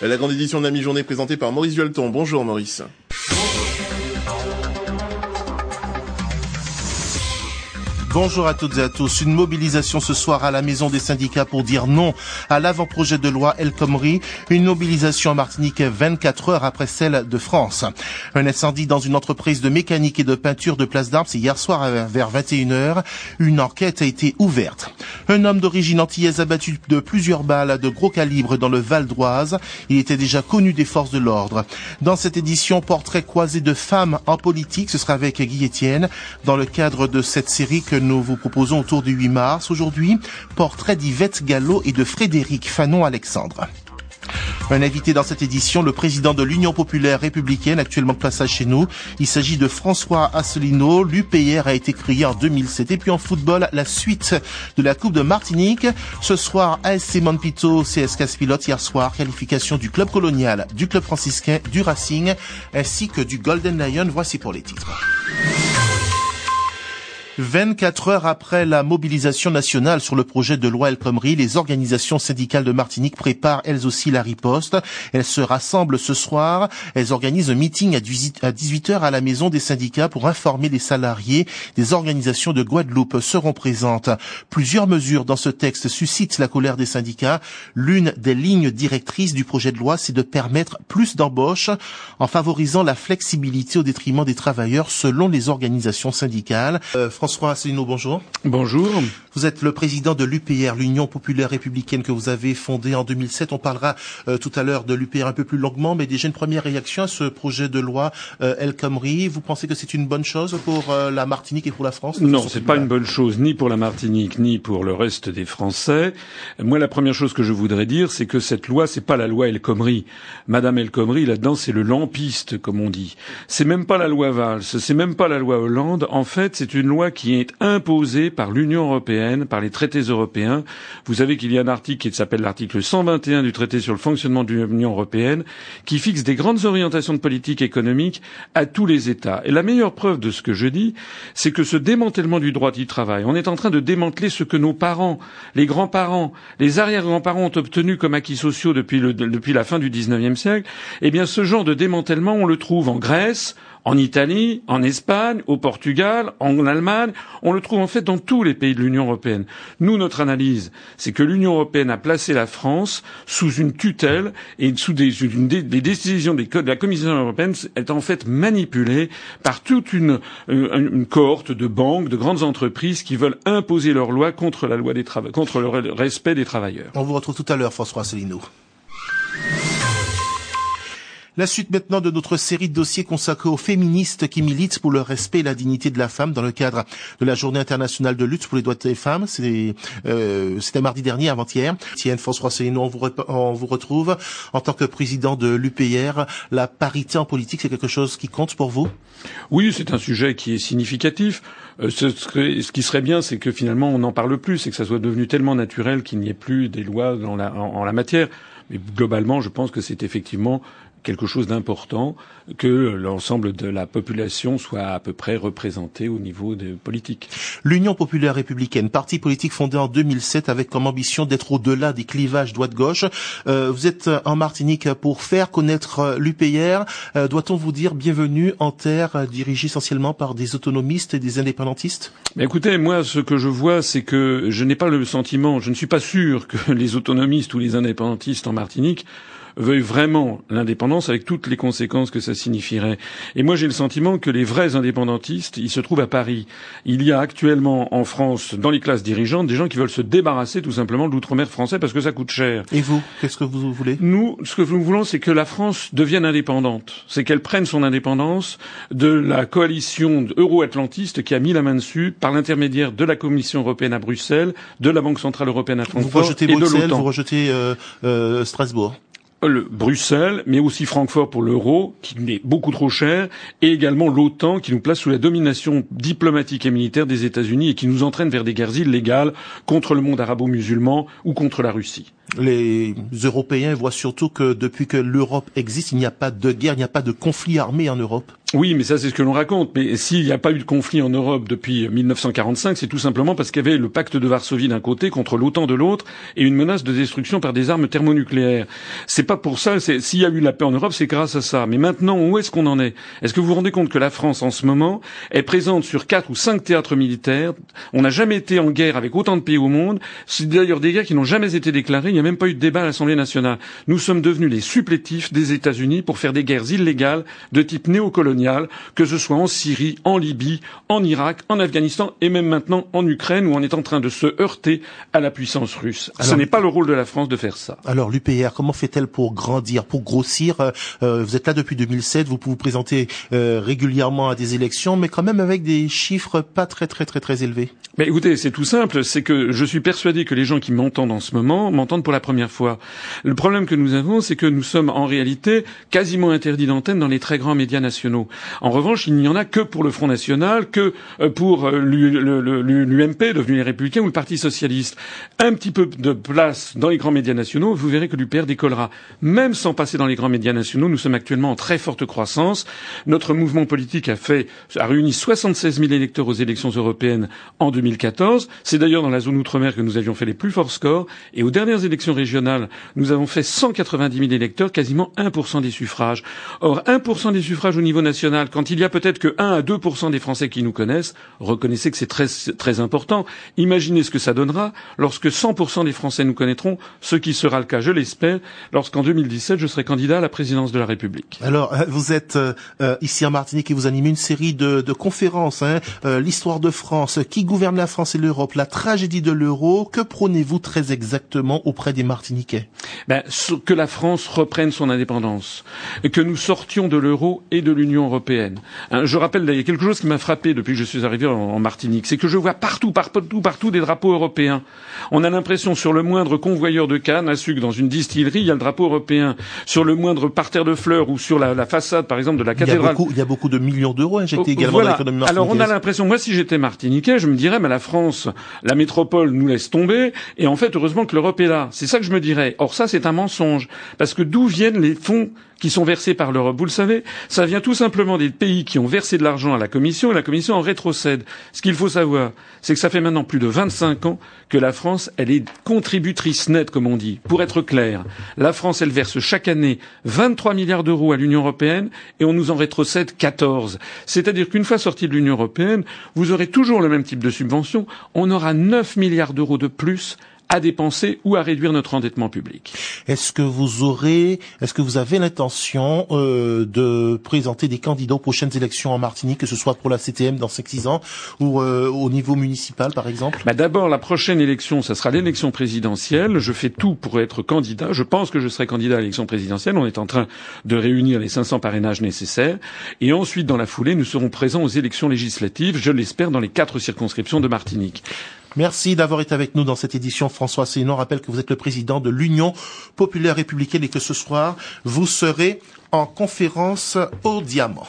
La grande édition de la mi-journée présentée par Maurice Dualton. Bonjour Maurice. Bonjour à toutes et à tous. Une mobilisation ce soir à la maison des syndicats pour dire non à l'avant-projet de loi El Khomri. Une mobilisation en Martinique 24 heures après celle de France. Un incendie dans une entreprise de mécanique et de peinture de Place d'Armes, hier soir vers 21 heures. Une enquête a été ouverte. Un homme d'origine antillaise abattu de plusieurs balles de gros calibre dans le Val d'Oise. Il était déjà connu des forces de l'ordre. Dans cette édition, portrait croisé de femmes en politique. Ce sera avec Guy Etienne dans le cadre de cette série que nous vous proposons autour du 8 mars. Aujourd'hui, portrait d'Yvette Gallo et de Frédéric Fanon-Alexandre. Un invité dans cette édition, le président de l'Union populaire républicaine, actuellement de passage chez nous. Il s'agit de François Asselineau. L'UPR a été créé en 2007. Et puis en football, la suite de la Coupe de Martinique. Ce soir, ASC Monpito, CSK Pilote. Hier soir, qualification du club colonial, du club franciscain, du Racing, ainsi que du Golden Lion. Voici pour les titres. 24 heures après la mobilisation nationale sur le projet de loi El Khomri, les organisations syndicales de Martinique préparent elles aussi la riposte. Elles se rassemblent ce soir. Elles organisent un meeting à 18 heures à la maison des syndicats pour informer les salariés. Des organisations de Guadeloupe seront présentes. Plusieurs mesures dans ce texte suscitent la colère des syndicats. L'une des lignes directrices du projet de loi, c'est de permettre plus d'embauches en favorisant la flexibilité au détriment des travailleurs selon les organisations syndicales. Euh, François Asselineau, bonjour. Bonjour. Vous êtes le président de l'UPR, l'Union populaire républicaine que vous avez fondée en 2007. On parlera euh, tout à l'heure de l'UPR un peu plus longuement, mais déjà une première réaction à ce projet de loi euh, El Khomri. Vous pensez que c'est une bonne chose pour euh, la Martinique et pour la France Non, c'est pas une bonne chose ni pour la Martinique ni pour le reste des Français. Moi, la première chose que je voudrais dire, c'est que cette loi, c'est pas la loi El Khomri. Madame El Khomri, là-dedans, c'est le lampiste, comme on dit. C'est même pas la loi Valls, c'est même pas la loi Hollande. En fait, c'est une loi qui est imposée par l'Union européenne, par les traités européens. Vous savez qu'il y a un article qui s'appelle l'article 121 du traité sur le fonctionnement de l'Union européenne, qui fixe des grandes orientations de politique économique à tous les États. Et la meilleure preuve de ce que je dis, c'est que ce démantèlement du droit du travail, on est en train de démanteler ce que nos parents, les grands-parents, les arrière-grands-parents ont obtenu comme acquis sociaux depuis, depuis la fin du XIXe siècle. Eh bien, ce genre de démantèlement, on le trouve en Grèce, en Italie, en Espagne, au Portugal, en Allemagne. On le trouve en fait dans tous les pays de l'Union européenne. Nous, notre analyse, c'est que l'Union européenne a placé la France sous une tutelle et sous des, des décisions de la Commission européenne est en fait manipulée par toute une, une, cohorte de banques, de grandes entreprises qui veulent imposer leurs lois contre la loi des contre le respect des travailleurs. On vous retrouve tout à l'heure, François Asselineau. La suite maintenant de notre série de dossiers consacrés aux féministes qui militent pour le respect et la dignité de la femme dans le cadre de la Journée internationale de lutte pour les droits des femmes. C'était euh, mardi dernier, avant-hier. Tienne François Céline, on vous, on vous retrouve en tant que président de l'UPR. La parité en politique, c'est quelque chose qui compte pour vous? Oui, c'est un sujet qui est significatif. Euh, ce, ce, qui serait bien, c'est que finalement on n'en parle plus, c'est que ça soit devenu tellement naturel qu'il n'y ait plus des lois dans la, en la matière. Mais globalement, je pense que c'est effectivement quelque chose d'important que l'ensemble de la population soit à peu près représentée au niveau de politique. L'Union populaire républicaine, parti politique fondé en 2007 avec comme ambition d'être au-delà des clivages droite-gauche. Euh, vous êtes en Martinique pour faire connaître l'UPR. Euh, Doit-on vous dire bienvenue en terre dirigée essentiellement par des autonomistes et des indépendantistes? Mais Écoutez, moi ce que je vois c'est que je n'ai pas le sentiment, je ne suis pas sûr que les autonomistes ou les indépendantistes en Martinique veuille vraiment l'indépendance avec toutes les conséquences que ça signifierait. Et moi, j'ai le sentiment que les vrais indépendantistes, ils se trouvent à Paris. Il y a actuellement en France, dans les classes dirigeantes, des gens qui veulent se débarrasser tout simplement de l'outre-mer français parce que ça coûte cher. Et vous, qu'est-ce que vous voulez? Nous, ce que nous voulons, c'est que la France devienne indépendante. C'est qu'elle prenne son indépendance de la coalition euro-atlantiste qui a mis la main dessus par l'intermédiaire de la Commission européenne à Bruxelles, de la Banque centrale européenne à Francfort vous rejetez et de Bruxelles, l'OTAN. Vous rejetez euh, euh, Strasbourg le Bruxelles, mais aussi Francfort pour l'euro, qui est beaucoup trop cher, et également l'OTAN, qui nous place sous la domination diplomatique et militaire des États-Unis et qui nous entraîne vers des guerres illégales contre le monde arabo-musulman ou contre la Russie. Les Européens voient surtout que depuis que l'Europe existe, il n'y a pas de guerre, il n'y a pas de conflit armé en Europe. Oui, mais ça c'est ce que l'on raconte. Mais s'il n'y a pas eu de conflit en Europe depuis 1945, c'est tout simplement parce qu'il y avait le pacte de Varsovie d'un côté contre l'OTAN de l'autre et une menace de destruction par des armes thermonucléaires. C'est pas pour ça. S'il y a eu la paix en Europe, c'est grâce à ça. Mais maintenant, où est-ce qu'on en est? Est-ce que vous vous rendez compte que la France, en ce moment, est présente sur quatre ou cinq théâtres militaires? On n'a jamais été en guerre avec autant de pays au monde. C'est d'ailleurs des guerres qui n'ont jamais été déclarées. Il n'y a même pas eu de débat à l'Assemblée nationale. Nous sommes devenus les supplétifs des États-Unis pour faire des guerres illégales de type néocolonial que ce soit en Syrie, en Libye, en Irak, en Afghanistan et même maintenant en Ukraine où on est en train de se heurter à la puissance russe. ce n'est pas le rôle de la France de faire ça. Alors l'UPR, comment fait-elle pour grandir, pour grossir euh, euh, Vous êtes là depuis 2007, vous pouvez vous présenter euh, régulièrement à des élections, mais quand même avec des chiffres pas très très très très élevés. Mais écoutez, c'est tout simple, c'est que je suis persuadé que les gens qui m'entendent en ce moment m'entendent pour la première fois. Le problème que nous avons, c'est que nous sommes en réalité quasiment interdits d'antenne dans les très grands médias nationaux. En revanche, il n'y en a que pour le Front National, que euh, pour euh, l'UMP, devenu les Républicains, ou le Parti Socialiste. Un petit peu de place dans les grands médias nationaux, vous verrez que l'UPR décollera. Même sans passer dans les grands médias nationaux, nous sommes actuellement en très forte croissance. Notre mouvement politique a fait, a réuni 76 000 électeurs aux élections européennes en 2014. C'est d'ailleurs dans la zone outre-mer que nous avions fait les plus forts scores. Et aux dernières élections régionales, nous avons fait 190 000 électeurs, quasiment 1% des suffrages. Or, 1% des suffrages au niveau national quand il y a peut-être que 1 à 2 des Français qui nous connaissent, reconnaissez que c'est très, très important. Imaginez ce que ça donnera lorsque 100 des Français nous connaîtront, ce qui sera le cas, je l'espère, lorsqu'en 2017, je serai candidat à la présidence de la République. Alors, euh, vous êtes euh, euh, ici en Martinique et vous animez une série de, de conférences, hein, l'histoire de France, qui gouverne la France et l'Europe, la tragédie de l'euro. Que prônez-vous très exactement auprès des Martiniquais? Ben, Que la France reprenne son indépendance, que nous sortions de l'euro et de l'Union européenne. Hein, je rappelle, a quelque chose qui m'a frappé depuis que je suis arrivé en, Martinique, c'est que je vois partout, partout, partout des drapeaux européens. On a l'impression sur le moindre convoyeur de canne à sucre dans une distillerie, il y a le drapeau européen. Sur le moindre parterre de fleurs ou sur la, façade, par exemple, de la cathédrale. Il y a beaucoup, de millions d'euros injectés oh, également dans l'économie Alors on a l'impression, moi si j'étais martiniquais, je me dirais, mais la France, la métropole nous laisse tomber, et en fait, heureusement que l'Europe est là. C'est ça que je me dirais. Or ça, c'est un mensonge, parce que d'où viennent les fonds qui sont versés par l'Europe. Vous le savez, ça vient tout simplement des pays qui ont versé de l'argent à la Commission et la Commission en rétrocède. Ce qu'il faut savoir, c'est que ça fait maintenant plus de 25 ans que la France, elle est contributrice nette, comme on dit. Pour être clair, la France, elle verse chaque année 23 milliards d'euros à l'Union européenne et on nous en rétrocède 14. C'est-à-dire qu'une fois sorti de l'Union européenne, vous aurez toujours le même type de subvention. On aura 9 milliards d'euros de plus à dépenser ou à réduire notre endettement public. Est-ce que vous aurez, est-ce que vous avez l'intention euh, de présenter des candidats aux prochaines élections en Martinique, que ce soit pour la CTM dans 5-6 ans ou euh, au niveau municipal, par exemple? Bah D'abord, la prochaine élection, ça sera l'élection présidentielle. Je fais tout pour être candidat. Je pense que je serai candidat à l'élection présidentielle. On est en train de réunir les 500 parrainages nécessaires. Et ensuite, dans la foulée, nous serons présents aux élections législatives, je l'espère, dans les quatre circonscriptions de Martinique. Merci d'avoir été avec nous dans cette édition. François Sénon rappelle que vous êtes le président de l'Union populaire républicaine et que ce soir, vous serez en conférence au Diamant.